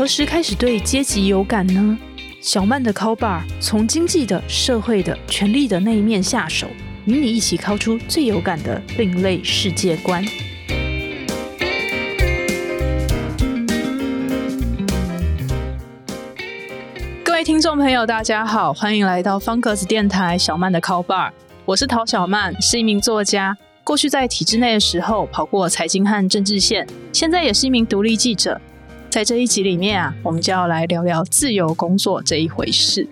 何时开始对阶级有感呢？小曼的 Call Bar 从经济的、社会的、权力的那一面下手，与你一起敲出最有感的另类世界观。各位听众朋友，大家好，欢迎来到方格子电台小曼的 Call Bar，我是陶小曼，是一名作家。过去在体制内的时候，跑过财经和政治线，现在也是一名独立记者。在这一集里面啊，我们就要来聊聊自由工作这一回事。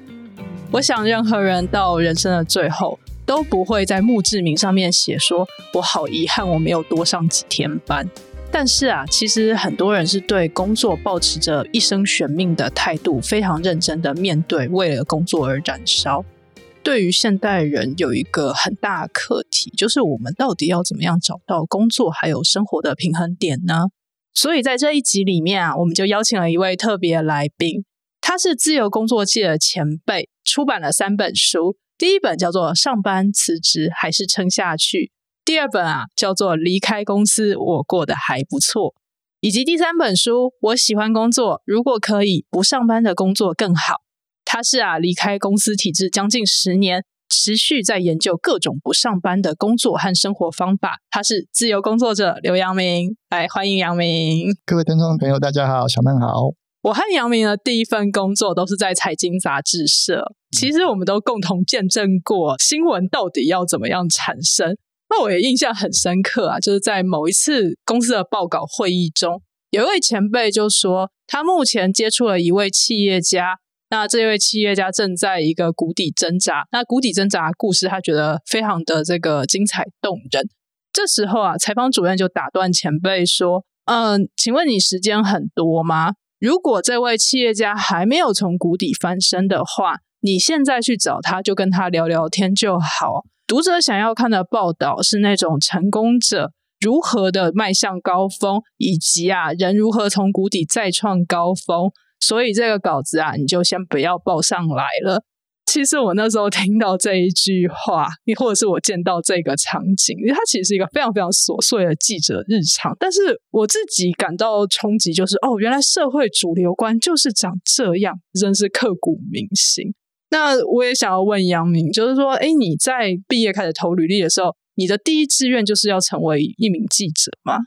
我想，任何人到人生的最后，都不会在墓志铭上面写说“我好遗憾，我没有多上几天班”。但是啊，其实很多人是对工作保持着一生悬命的态度，非常认真的面对，为了工作而燃烧。对于现代人，有一个很大的课题，就是我们到底要怎么样找到工作还有生活的平衡点呢？所以在这一集里面啊，我们就邀请了一位特别来宾，他是自由工作界的前辈，出版了三本书。第一本叫做《上班辞职还是撑下去》，第二本啊叫做《离开公司我过得还不错》，以及第三本书《我喜欢工作，如果可以不上班的工作更好》。他是啊离开公司体制将近十年。持续在研究各种不上班的工作和生活方法。他是自由工作者刘阳明，来欢迎阳明。各位听众朋友，大家好，小曼好。我和阳明的第一份工作都是在财经杂志社。其实我们都共同见证过新闻到底要怎么样产生。那我也印象很深刻啊，就是在某一次公司的报告会议中，有一位前辈就说，他目前接触了一位企业家。那这位企业家正在一个谷底挣扎，那谷底挣扎故事他觉得非常的这个精彩动人。这时候啊，采访主任就打断前辈说：“嗯，请问你时间很多吗？如果这位企业家还没有从谷底翻身的话，你现在去找他，就跟他聊聊天就好。读者想要看的报道是那种成功者如何的迈向高峰，以及啊人如何从谷底再创高峰。”所以这个稿子啊，你就先不要报上来了。其实我那时候听到这一句话，你或者是我见到这个场景，因为它其实是一个非常非常琐碎的记者日常。但是我自己感到冲击，就是哦，原来社会主流观就是长这样，真是刻骨铭心。那我也想要问杨明，就是说，哎，你在毕业开始投履历的时候，你的第一志愿就是要成为一名记者吗？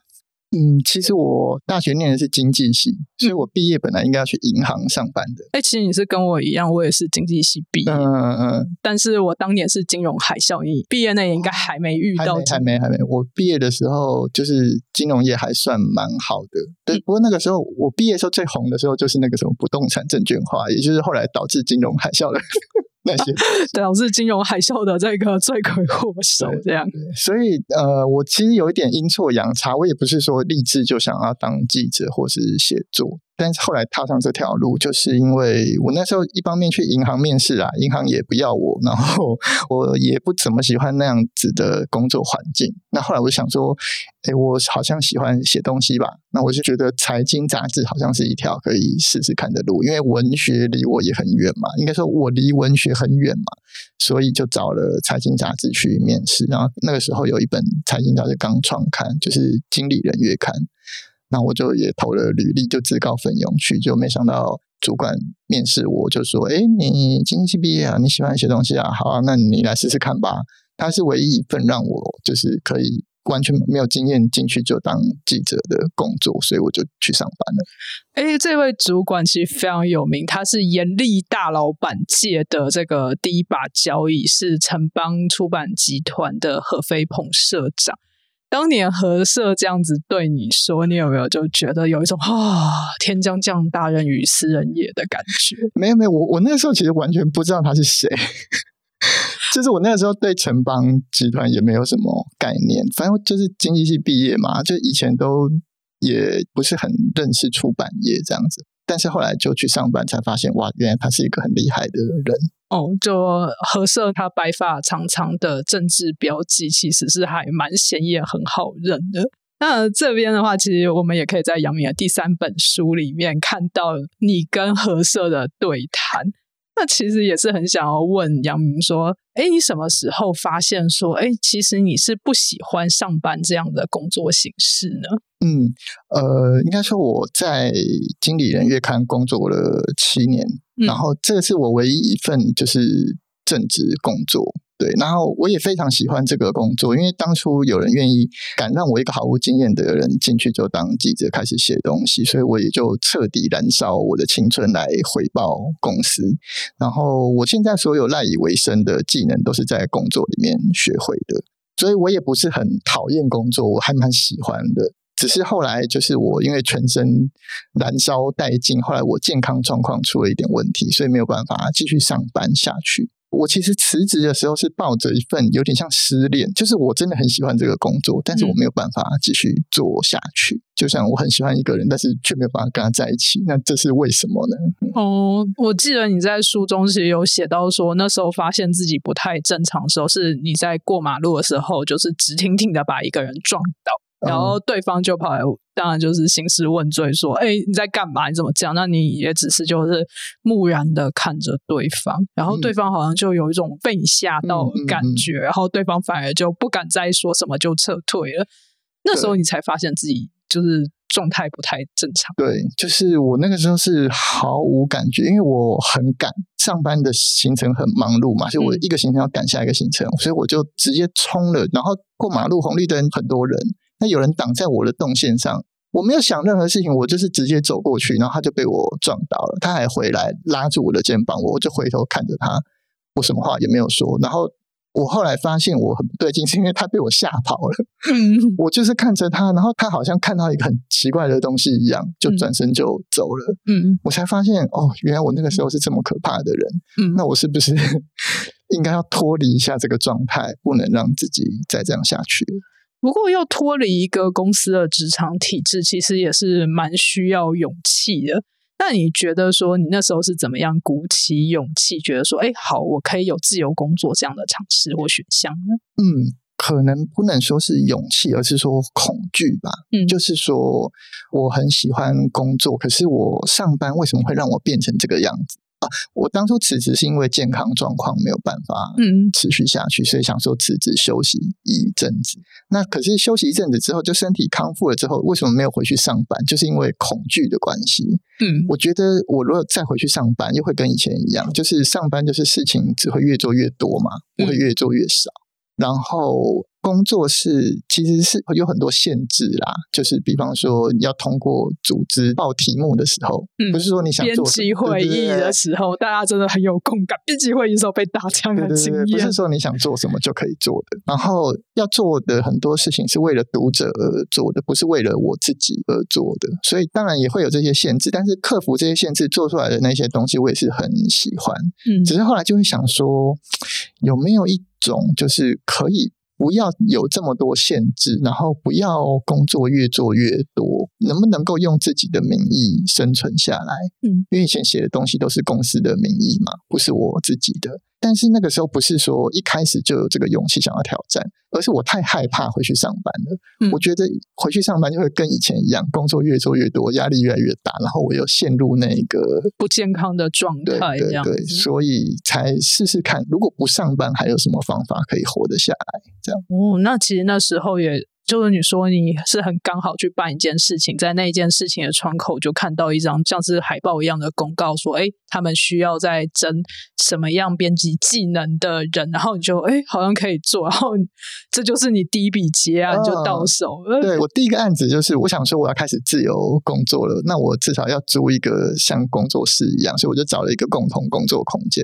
嗯，其实我大学念的是经济系，所以我毕业本来应该要去银行上班的。哎，其实你是跟我一样，我也是经济系毕业。嗯嗯嗯。但是我当年是金融海啸，你毕业那年应该还没遇到。还没，还没。我毕业的时候就是金融业还算蛮好的。对，不过那个时候我毕业时候最红的时候就是那个什么不动产证券化，也就是后来导致金融海啸的。那些对，我是金融海啸的这个 罪魁祸首，这样。所以，呃，我其实有一点阴错阳差，我也不是说立志就想要当记者或是写作。但是后来踏上这条路，就是因为我那时候一方面去银行面试啊，银行也不要我，然后 我也不怎么喜欢那样子的工作环境。那后来我就想说，哎，我好像喜欢写东西吧。那我就觉得财经杂志好像是一条可以试试看的路，因为文学离我也很远嘛，应该说我离文学很远嘛，所以就找了财经杂志去面试。然后那个时候有一本财经杂志刚创刊，就是《经理人月刊》。那我就也投了履历，就自告奋勇去，就没想到主管面试我，就说：“哎，你经济系毕业啊，你喜欢写东西啊，好啊，那你来试试看吧。”他是唯一一份让我就是可以完全没有经验进去就当记者的工作，所以我就去上班了。哎，这位主管其实非常有名，他是严厉大老板界的这个第一把交椅，是城邦出版集团的何飞鹏社长。当年何社这样子对你说，你有没有就觉得有一种啊，天将降大任于斯人也的感觉？没有没有，我我那时候其实完全不知道他是谁，就是我那个时候对城邦集团也没有什么概念，反正就是经济系毕业嘛，就以前都也不是很认识出版业这样子，但是后来就去上班才发现，哇，原来他是一个很厉害的人。哦，就何色他白发长长的政治标记，其实是还蛮显眼、很好认的。那这边的话，其实我们也可以在杨明的第三本书里面看到你跟何色的对谈。那其实也是很想要问杨明说，哎，你什么时候发现说，哎，其实你是不喜欢上班这样的工作形式呢？嗯，呃，应该说我在经理人月刊工作了七年，然后这个是我唯一一份就是正职工作。对，然后我也非常喜欢这个工作，因为当初有人愿意敢让我一个毫无经验的人进去就当记者开始写东西，所以我也就彻底燃烧我的青春来回报公司。然后我现在所有赖以为生的技能都是在工作里面学会的，所以我也不是很讨厌工作，我还蛮喜欢的。只是后来就是我因为全身燃烧殆尽，后来我健康状况出了一点问题，所以没有办法继续上班下去。我其实辞职的时候是抱着一份有点像失恋，就是我真的很喜欢这个工作，但是我没有办法继续做下去。就像我很喜欢一个人，但是却没有办法跟他在一起，那这是为什么呢？哦，我记得你在书中其实有写到说，那时候发现自己不太正常的时候，是你在过马路的时候，就是直挺挺的把一个人撞倒。然后对方就跑来，当然就是兴师问罪，说：“哎，你在干嘛？你怎么这样？”那你也只是就是木然的看着对方，然后对方好像就有一种被你吓到的感觉，然后对方反而就不敢再说什么，就撤退了。那时候你才发现自己就是状态不太正常。对，就是我那个时候是毫无感觉，因为我很赶，上班的行程很忙碌嘛，所以我一个行程要赶下一个行程，所以我就直接冲了，然后过马路红绿灯很多人。那有人挡在我的动线上，我没有想任何事情，我就是直接走过去，然后他就被我撞倒了。他还回来拉住我的肩膀，我就回头看着他，我什么话也没有说。然后我后来发现我很不对劲，是因为他被我吓跑了。我就是看着他，然后他好像看到一个很奇怪的东西一样，就转身就走了。嗯，我才发现哦，原来我那个时候是这么可怕的人。嗯，那我是不是 应该要脱离一下这个状态，不能让自己再这样下去？不过要脱离一个公司的职场体制，其实也是蛮需要勇气的。那你觉得说，你那时候是怎么样鼓起勇气，觉得说，哎，好，我可以有自由工作这样的尝试或选项呢？嗯，可能不能说是勇气，而是说恐惧吧。嗯，就是说我很喜欢工作，可是我上班为什么会让我变成这个样子？啊，我当初辞职是因为健康状况没有办法嗯持续下去，所以想说辞职休息一阵子。那可是休息一阵子之后，就身体康复了之后，为什么没有回去上班？就是因为恐惧的关系。嗯，我觉得我如果再回去上班，又会跟以前一样，就是上班就是事情只会越做越多嘛，不会越做越少。然后。工作室其实是有很多限制啦，就是比方说你要通过组织报题目的时候，不是说你想做编辑会议的时候，大家真的很有共感。编辑会议的时候被打枪的经验，不是说你想做什么就可以做的。然后要做的很多事情是为了读者而做的，不是为了我自己而做的。所以当然也会有这些限制，但是克服这些限制做出来的那些东西，我也是很喜欢。嗯，只是后来就会想说，有没有一种就是可以。不要有这么多限制，然后不要工作越做越多，能不能够用自己的名义生存下来？嗯，因为以前写的东西都是公司的名义嘛，不是我自己的。但是那个时候不是说一开始就有这个勇气想要挑战，而是我太害怕回去上班了。我觉得回去上班就会跟以前一样，工作越做越多，压力越来越大，然后我又陷入那个不健康的状态。对对对，所以才试试看，如果不上班还有什么方法可以活得下来？这样哦，那其实那时候也。就是你说你是很刚好去办一件事情，在那一件事情的窗口就看到一张像是海报一样的公告，说哎，他们需要在征什么样编辑技能的人，然后你就哎，好像可以做，然后这就是你第一笔结案就到手了。对我第一个案子就是我想说我要开始自由工作了，那我至少要租一个像工作室一样，所以我就找了一个共同工作空间。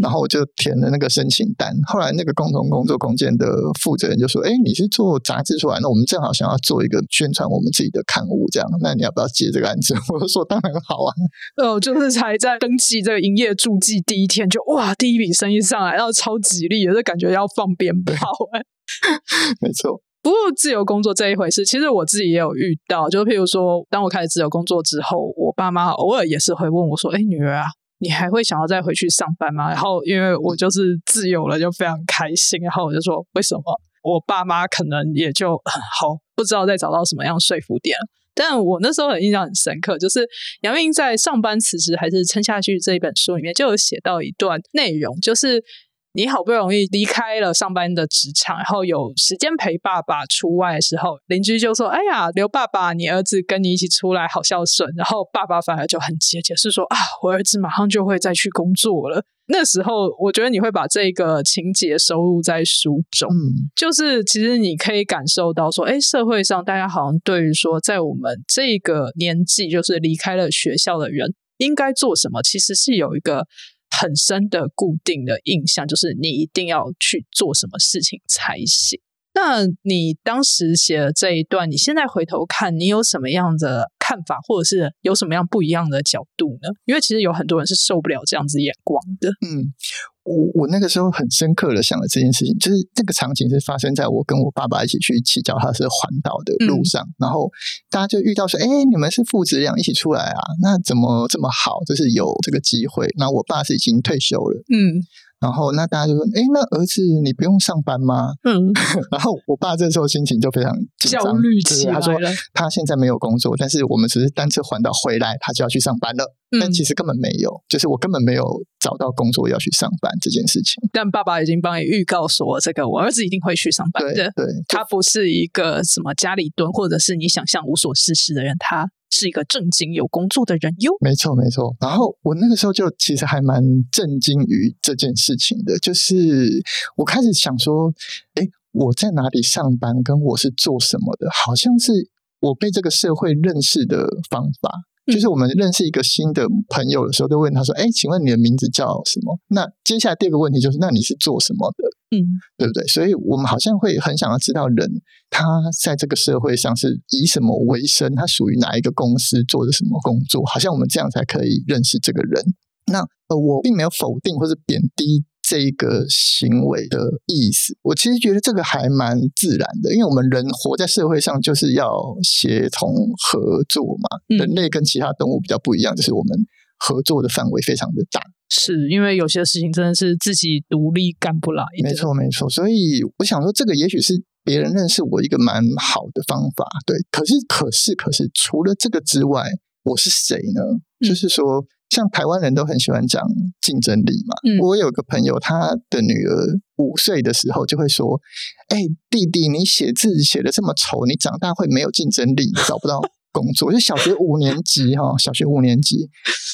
然后我就填了那个申请单，后来那个共同工作空间的负责人就说：“哎，你是做杂志出来，那我们正好想要做一个宣传我们自己的刊物，这样，那你要不要接这个案子？” 我就说：“当然好啊。”哦，就是才在登记这个营业注记第一天，就哇，第一笔生意上来，然后超吉利，就感觉要放鞭炮哎。没错，不过自由工作这一回事，其实我自己也有遇到，就譬如说，当我开始自由工作之后，我爸妈偶尔也是会问我说：“哎，女儿啊。”你还会想要再回去上班吗？然后因为我就是自由了，就非常开心。然后我就说，为什么？我爸妈可能也就 好不知道再找到什么样说服点。但我那时候很印象很深刻，就是杨明在上班辞职还是撑下去这一本书里面就有写到一段内容，就是你好不容易离开了上班的职场，然后有时间陪爸爸出外的时候，邻居就说：“哎呀，刘爸爸，你儿子跟你一起出来，好孝顺。”然后爸爸反而就很急解释说：“啊，我儿子马上就会再去工作了。”那时候，我觉得你会把这个情节收录在书中，嗯，就是其实你可以感受到说，哎，社会上大家好像对于说，在我们这个年纪，就是离开了学校的人应该做什么，其实是有一个很深的固定的印象，就是你一定要去做什么事情才行。那你当时写的这一段，你现在回头看，你有什么样的看法，或者是有什么样不一样的角度呢？因为其实有很多人是受不了这样子眼光的。嗯，我我那个时候很深刻的想了这件事情，就是这个场景是发生在我跟我爸爸一起去骑脚踏车环岛的路上，然后大家就遇到说：“哎，你们是父子俩一起出来啊？那怎么这么好？就是有这个机会。”那我爸是已经退休了，嗯然后那大家就说：“哎，那儿子你不用上班吗嗯，？” 然后我爸这时候心情就非常紧张焦虑起来对他说了。他现在没有工作，但是我们只是单车环岛回来，他就要去上班了。嗯但其实根本没有，就是我根本没有找到工作要去上班这件事情。但爸爸已经帮你预告说，这个我儿子一定会去上班的。对对，他不是一个什么家里蹲，或者是你想象无所事事的人，他是一个正经有工作的人哟。没错没错。然后我那个时候就其实还蛮震惊于这件事情的，就是我开始想说，哎，我在哪里上班，跟我是做什么的，好像是我被这个社会认识的方法。就是我们认识一个新的朋友的时候，都问他说：“哎，请问你的名字叫什么？”那接下来第二个问题就是：那你是做什么的？嗯对不对？所以我们好像会很想要知道人他在这个社会上是以什么为生，他属于哪一个公司，做的什么工作，好像我们这样才可以认识这个人。那呃，我并没有否定或者贬低这一个行为的意思，我其实觉得这个还蛮自然的，因为我们人活在社会上就是要协同合作嘛。嗯人类跟其他动物比较不一样，就是我们合作的范围非常的大。是因为有些事情真的是自己独立干不来的。没错，没错。所以我想说，这个也许是别人认识我一个蛮好的方法。对，可是，可是，可是，除了这个之外，我是谁呢？嗯就是说，像台湾人都很喜欢讲竞争力嘛。嗯我有个朋友，他的女儿五岁的时候就会说：“哎，弟弟，你写字写的这么丑，你长大会没有竞争力，找不到。”工作就小学五年级哈，小学五年级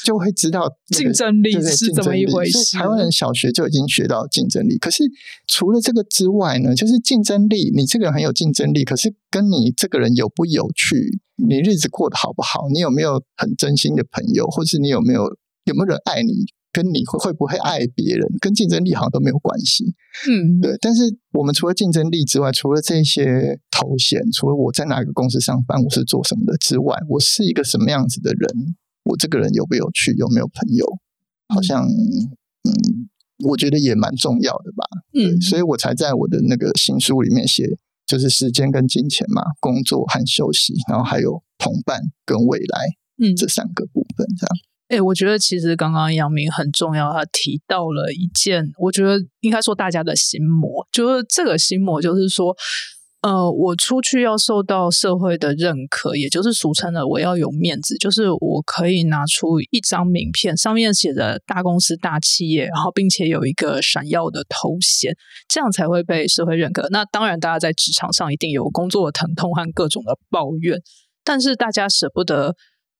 就会知道那个竞争力是怎么一回事台湾人小学就已经学到竞争力，可是除了这个之外呢，就是竞争力，你这个人很有竞争力，可是跟你这个人有不有趣，你日子过得好不好，你有没有很真心的朋友，或是你有没有有没有人爱你，跟你会会不会爱别人，跟竞争力好像都没有关系。嗯，对，但是我们除了竞争力之外，除了这些头衔，除了我在哪个公司上班，我是做什么的之外，我是一个什么样子的人？我这个人有没有趣？有没有朋友？好像，嗯，我觉得也蛮重要的吧。嗯，所以我才在我的那个新书里面写，就是时间跟金钱嘛，工作和休息，然后还有同伴跟未来嗯这三个部分，这样。哎、我觉得其实刚刚杨明很重要，他提到了一件，我觉得应该说大家的心魔，就是这个心魔，就是说，呃，我出去要受到社会的认可，也就是俗称的我要有面子，就是我可以拿出一张名片，上面写着大公司、大企业，然后并且有一个闪耀的头衔，这样才会被社会认可。那当然，大家在职场上一定有工作的疼痛和各种的抱怨，但是大家舍不得。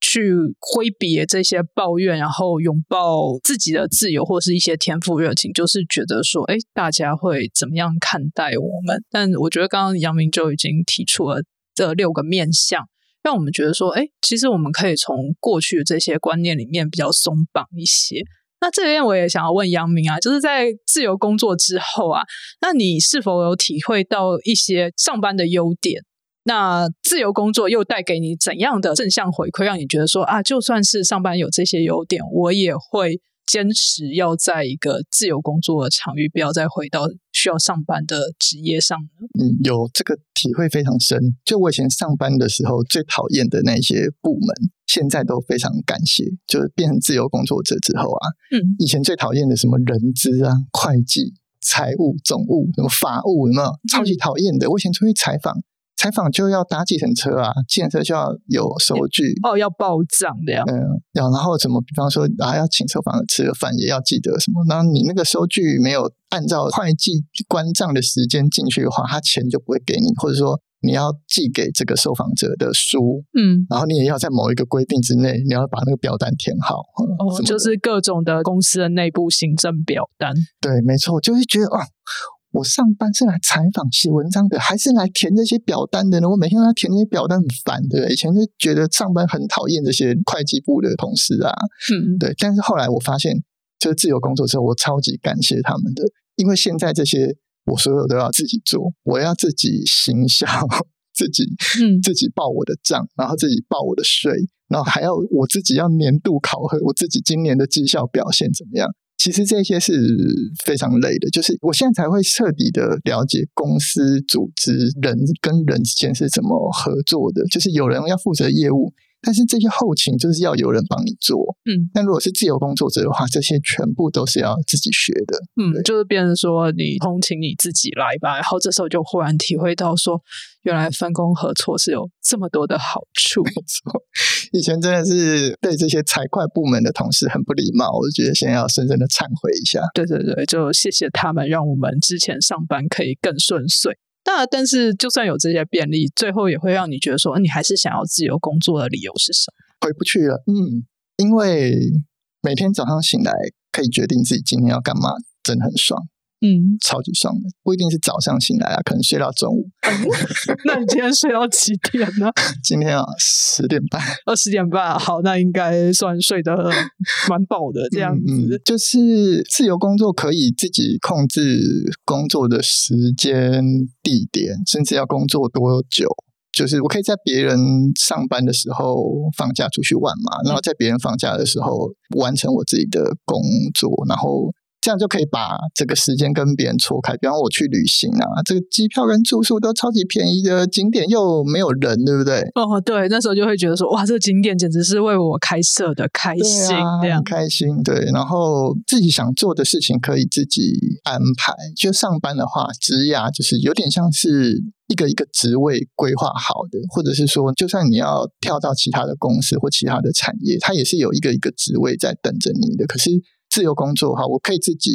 去挥别这些抱怨，然后拥抱自己的自由或是一些天赋热情，就是觉得说，哎，大家会怎么样看待我们？但我觉得刚刚杨明就已经提出了这六个面向，让我们觉得说，哎，其实我们可以从过去这些观念里面比较松绑一些。那这边我也想要问杨明啊，就是在自由工作之后啊，那你是否有体会到一些上班的优点？那自由工作又带给你怎样的正向回馈，让你觉得说啊，就算是上班有这些优点，我也会坚持要在一个自由工作的场域，不要再回到需要上班的职业上呢？嗯，有这个体会非常深。就我以前上班的时候最讨厌的那些部门，现在都非常感谢。就是变成自由工作者之后啊，嗯，以前最讨厌的什么人资啊、会计、财务、总务、什么法务，有没有？超级讨厌的。我以前出去采访，采访就要搭计程车啊，计程车就要有收据哦，要报账的呀。嗯，要然后怎么？比方说啊，要请受访者吃个饭，也要记得什么？那你那个收据没有按照会计关账的时间进去的话，他钱就不会给你，或者说。你要寄给这个受访者的书，嗯，然后你也要在某一个规定之内，你要把那个表单填好。哦，就是各种的公司的内部行政表单。对，没错，就是觉得啊，我上班是来采访、写文章的，还是来填这些表单的呢？我每天都要填这些表单很烦，对以前就觉得上班很讨厌这些会计部的同事啊，嗯，对。但是后来我发现，就是自由工作之后，我超级感谢他们的，因为现在这些。我所有都要自己做，我要自己行销，自己嗯，自己报我的账，然后自己报我的税，然后还要我自己要年度考核，我自己今年的绩效表现怎么样？其实这些是非常累的，就是我现在才会彻底的了解公司组织人跟人之间是怎么合作的，就是有人要负责业务。但是这些后勤就是要有人帮你做，嗯，但如果是自由工作者的话，这些全部都是要自己学的，嗯，就是变成说你通勤你自己来吧，然后这时候就忽然体会到说，原来分工合作是有这么多的好处。没错，以前真的是对这些财会部门的同事很不礼貌，我就觉得现在要深深的忏悔一下。对对对，就谢谢他们，让我们之前上班可以更顺遂。那但是，就算有这些便利，最后也会让你觉得说，你还是想要自由工作的理由是什么？回不去了，嗯，因为每天早上醒来可以决定自己今天要干嘛，真的很爽。嗯，超级爽的，不一定是早上醒来啊，可能睡到中午。那你今天睡到几点呢？今天啊，十点半。二十点半，好，那应该算睡得蛮饱的这样子。就是自由工作可以自己控制工作的时间、地点，甚至要工作多久。就是我可以在别人上班的时候放假出去玩嘛，然后在别人放假的时候完成我自己的工作，然后。这样就可以把这个时间跟别人错开。比方我去旅行啊，这个机票跟住宿都超级便宜的，景点又没有人，对不对？哦，对，那时候就会觉得说，哇，这个景点简直是为我开设的，开心，这样开心。对，然后自己想做的事情可以自己安排。就上班的话，职涯就是有点像是一个一个职位规划好的，或者是说，就算你要跳到其他的公司或其他的产业，它也是有一个一个职位在等着你的。可是。自由工作哈，我可以自己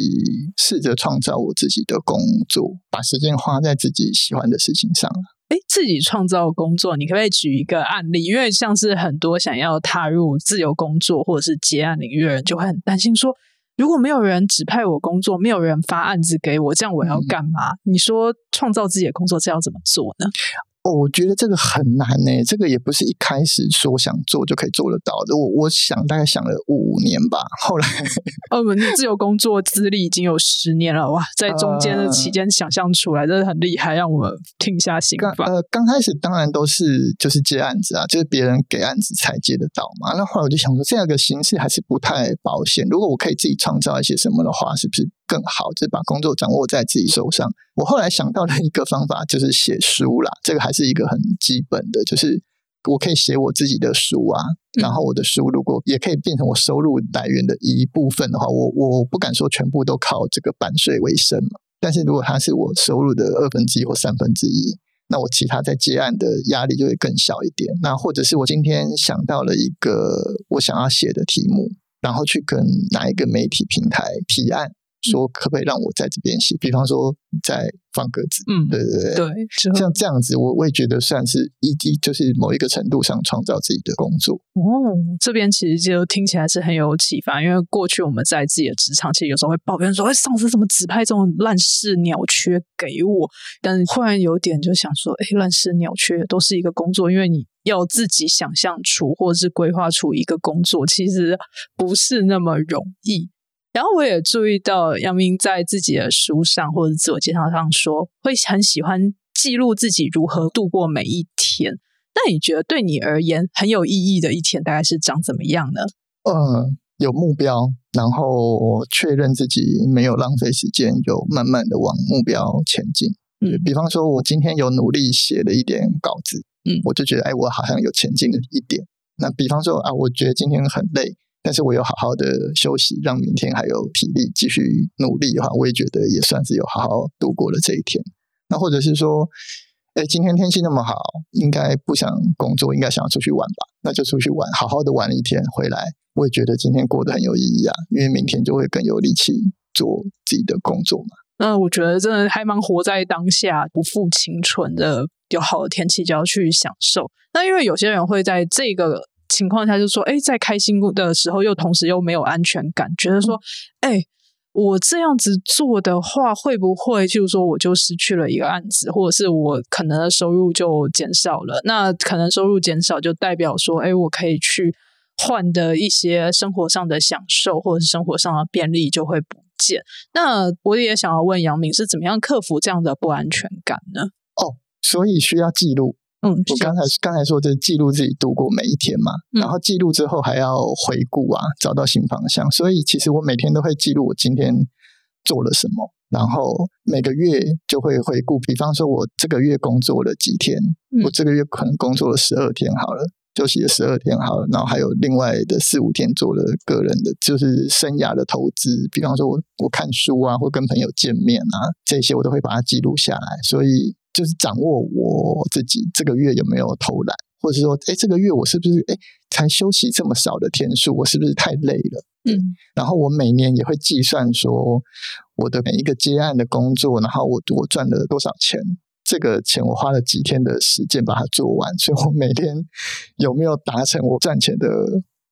试着创造我自己的工作，把时间花在自己喜欢的事情上哎，自己创造工作，你可不可以举一个案例？因为像是很多想要踏入自由工作或者是接案领域的人，就会很担心说，如果没有人指派我工作，没有人发案子给我，这样我要干嘛？你说创造自己的工作，这要怎么做呢？哦，我觉得这个很难呢，这个也不是一开始说想做就可以做得到的。我我想大概想了五年吧，后来，哦，你自由工作资历已经有十年了哇，在中间的期间想象出来，真的很厉害，让我们听下心吧。呃，刚开始当然都是就是接案子啊，就是别人给案子才接得到嘛。那后来我就想说，这样一个形式还是不太保险。如果我可以自己创造一些什么的话，是不是？更好，就是把工作掌握在自己手上。我后来想到了一个方法，就是写书啦。这个还是一个很基本的，就是我可以写我自己的书啊。然后我的书如果也可以变成我收入来源的一部分的话，我我不敢说全部都靠这个版税为生嘛。但是如果它是我收入的二分之一或三分之一，那我其他在接案的压力就会更小一点。那或者是我今天想到了一个我想要写的题目，然后去跟哪一个媒体平台提案。说可不可以让我在这边写？比方说在放鸽子，嗯，对对对，像这样子，我我也觉得算是一一就是某一个程度上创造自己的工作。哦，这边其实就听起来是很有启发，因为过去我们在自己的职场，其实有时候会抱怨说，哎，上司怎么指派这种烂事鸟缺给我？但是忽然有点就想说，哎，烂事鸟缺都是一个工作，因为你要自己想象出或者是规划出一个工作，其实不是那么容易。然后我也注意到杨明在自己的书上或者自我介绍上说，会很喜欢记录自己如何度过每一天。那你觉得对你而言很有意义的一天，大概是长怎么样呢？嗯，有目标，然后确认自己没有浪费时间，有慢慢的往目标前进。嗯，比方说，我今天有努力写了一点稿子，嗯，我就觉得，哎，我好像有前进了一点。那比方说啊，我觉得今天很累。但是我有好好的休息，让明天还有体力继续努力的话，我也觉得也算是有好好度过了这一天。那或者是说，哎，今天天气那么好，应该不想工作，应该想要出去玩吧？那就出去玩，好好的玩一天回来，我也觉得今天过得很有意义啊，因为明天就会更有力气做自己的工作嘛。那我觉得真的还蛮活在当下，不负青春的。有好的天气就要去享受。那因为有些人会在这个情况下就说：“哎，在开心的时候又同时又没有安全感，觉得说，哎。”我这样子做的话，会不会就是说我就失去了一个案子，或者是我可能的收入就减少了？那可能收入减少就代表说，哎，我可以去换的一些生活上的享受，或者是生活上的便利就会不见。那我也想要问杨明是怎么样克服这样的不安全感呢？哦，所以需要记录。嗯，我刚才刚才说，这记录自己度过每一天嘛，然后记录之后还要回顾啊，找到新方向。所以其实我每天都会记录我今天做了什么，然后每个月就会回顾。比方说，我这个月工作了几天，我这个月可能工作了十二天，好了，休息了十二天，好了，然后还有另外的四五天做了个人的，就是生涯的投资。比方说，我我看书啊，或跟朋友见面啊，这些我都会把它记录下来。所以。就是掌握我自己这个月有没有偷懒，或者是说，哎，这个月我是不是哎才休息这么少的天数，我是不是太累了？嗯，然后我每年也会计算说我的每一个接案的工作，然后我我赚了多少钱，这个钱我花了几天的时间把它做完，所以我每天有没有达成我赚钱的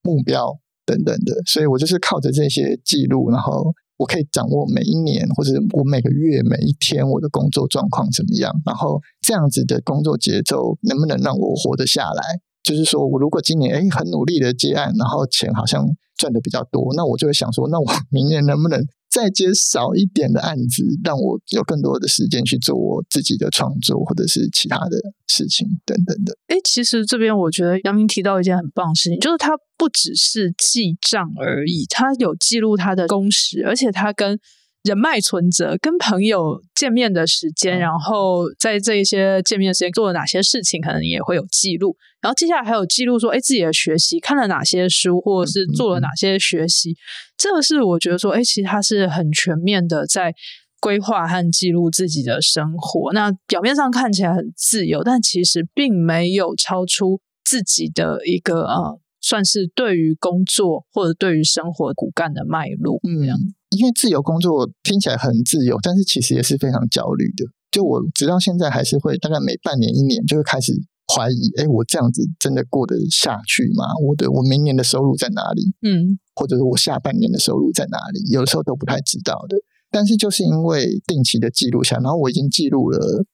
目标等等的，所以我就是靠着这些记录，然后。我可以掌握每一年或者我每个月每一天我的工作状况怎么样，然后这样子的工作节奏能不能让我活得下来？就是说我如果今年诶很努力的接案，然后钱好像赚的比较多，那我就会想说，那我明年能不能？再接少一点的案子，让我有更多的时间去做我自己的创作，或者是其他的事情等等的。哎，其实这边我觉得杨明提到一件很棒的事情，就是他不只是记账而已，他有记录他的工时，而且他跟。人脉存折，跟朋友见面的时间，然后在这一些见面时间做了哪些事情，可能也会有记录。然后接下来还有记录说，哎，自己的学习看了哪些书，或者是做了哪些学习。这个是我觉得说，哎，其实他是很全面的在规划和记录自己的生活。那表面上看起来很自由，但其实并没有超出自己的一个呃，算是对于工作或者对于生活骨干的脉络。嗯。因为自由工作听起来很自由，但是其实也是非常焦虑的。就我直到现在还是会大概每半年一年就会开始怀疑：哎，我这样子真的过得下去吗？我的我明年的收入在哪里？嗯，或者是我下半年的收入在哪里？有的时候都不太知道的。但是就是因为定期的记录下，然后我已经记录了。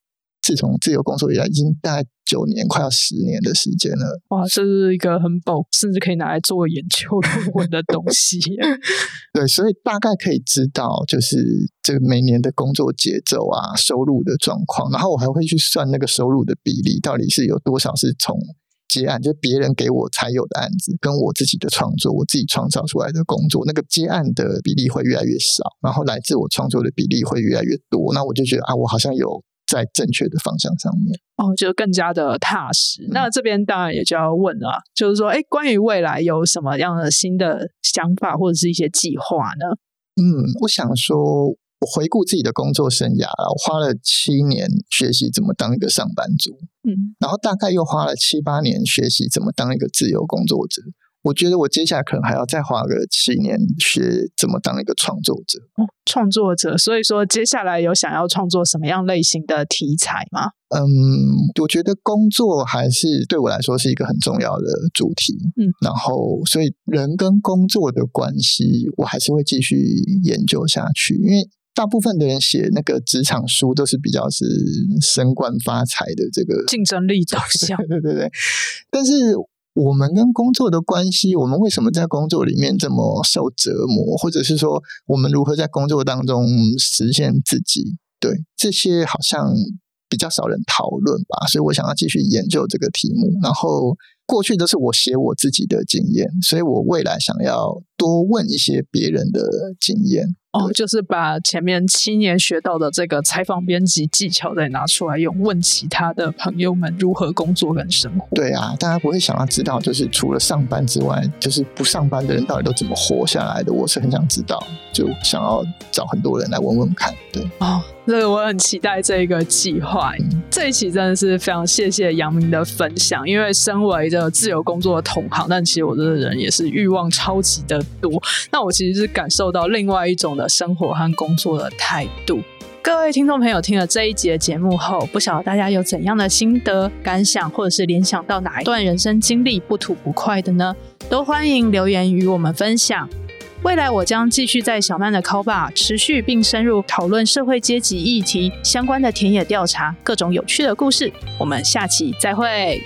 自从自由工作以来，已经大概九年，快要十年的时间了。哇，这是一个很宝，甚至可以拿来做研究论文的东西。对，所以大概可以知道，就是这个每年的工作节奏啊，收入的状况。然后我还会去算那个收入的比例，到底是有多少是从接案，就别人给我才有的案子，跟我自己的创作，我自己创造出来的工作，那个接案的比例会越来越少，然后来自我创作的比例会越来越多。那我就觉得啊，我好像有。在正确的方向上面哦，就更加的踏实。那这边当然也就要问了，就是说，哎，关于未来有什么样的新的想法或者是一些计划呢？嗯，我想说，我回顾自己的工作生涯，我花了七年学习怎么当一个上班族，嗯，然后大概又花了七八年学习怎么当一个自由工作者。我觉得我接下来可能还要再花个七年学怎么当一个创作者。哦，创作者，所以说接下来有想要创作什么样类型的题材吗？嗯，我觉得工作还是对我来说是一个很重要的主题。嗯，然后所以人跟工作的关系，我还是会继续研究下去。因为大部分的人写那个职场书都是比较是升官发财的这个竞争力导向。对对对，但是。我们跟工作的关系，我们为什么在工作里面这么受折磨，或者是说我们如何在工作当中实现自己？对这些好像比较少人讨论吧，所以我想要继续研究这个题目。然后过去都是我写我自己的经验，所以我未来想要多问一些别人的经验。哦，就是把前面七年学到的这个采访编辑技巧再拿出来用，问其他的朋友们如何工作跟生活。对啊，大家不会想要知道，就是除了上班之外，就是不上班的人到底都怎么活下来的？我是很想知道，就想要找很多人来问问看。对，哦，这个我很期待这一个计划。这一期真的是非常谢谢杨明的分享，因为身为这自由工作的同行，但其实我这个人也是欲望超级的多。那我其实是感受到另外一种的生活和工作的态度。各位听众朋友，听了这一集的节目后，不晓得大家有怎样的心得感想，或者是联想到哪一段人生经历不吐不快的呢？都欢迎留言与我们分享。未来我将继续在小曼的 Call Bar 持续并深入讨论社会阶级议题相关的田野调查，各种有趣的故事。我们下期再会。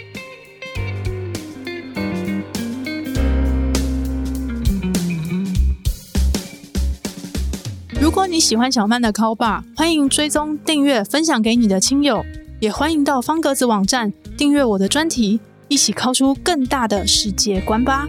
如果你喜欢小曼的 Call Bar，欢迎追踪、订阅、分享给你的亲友，也欢迎到方格子网站订阅我的专题，一起敲出更大的世界观吧。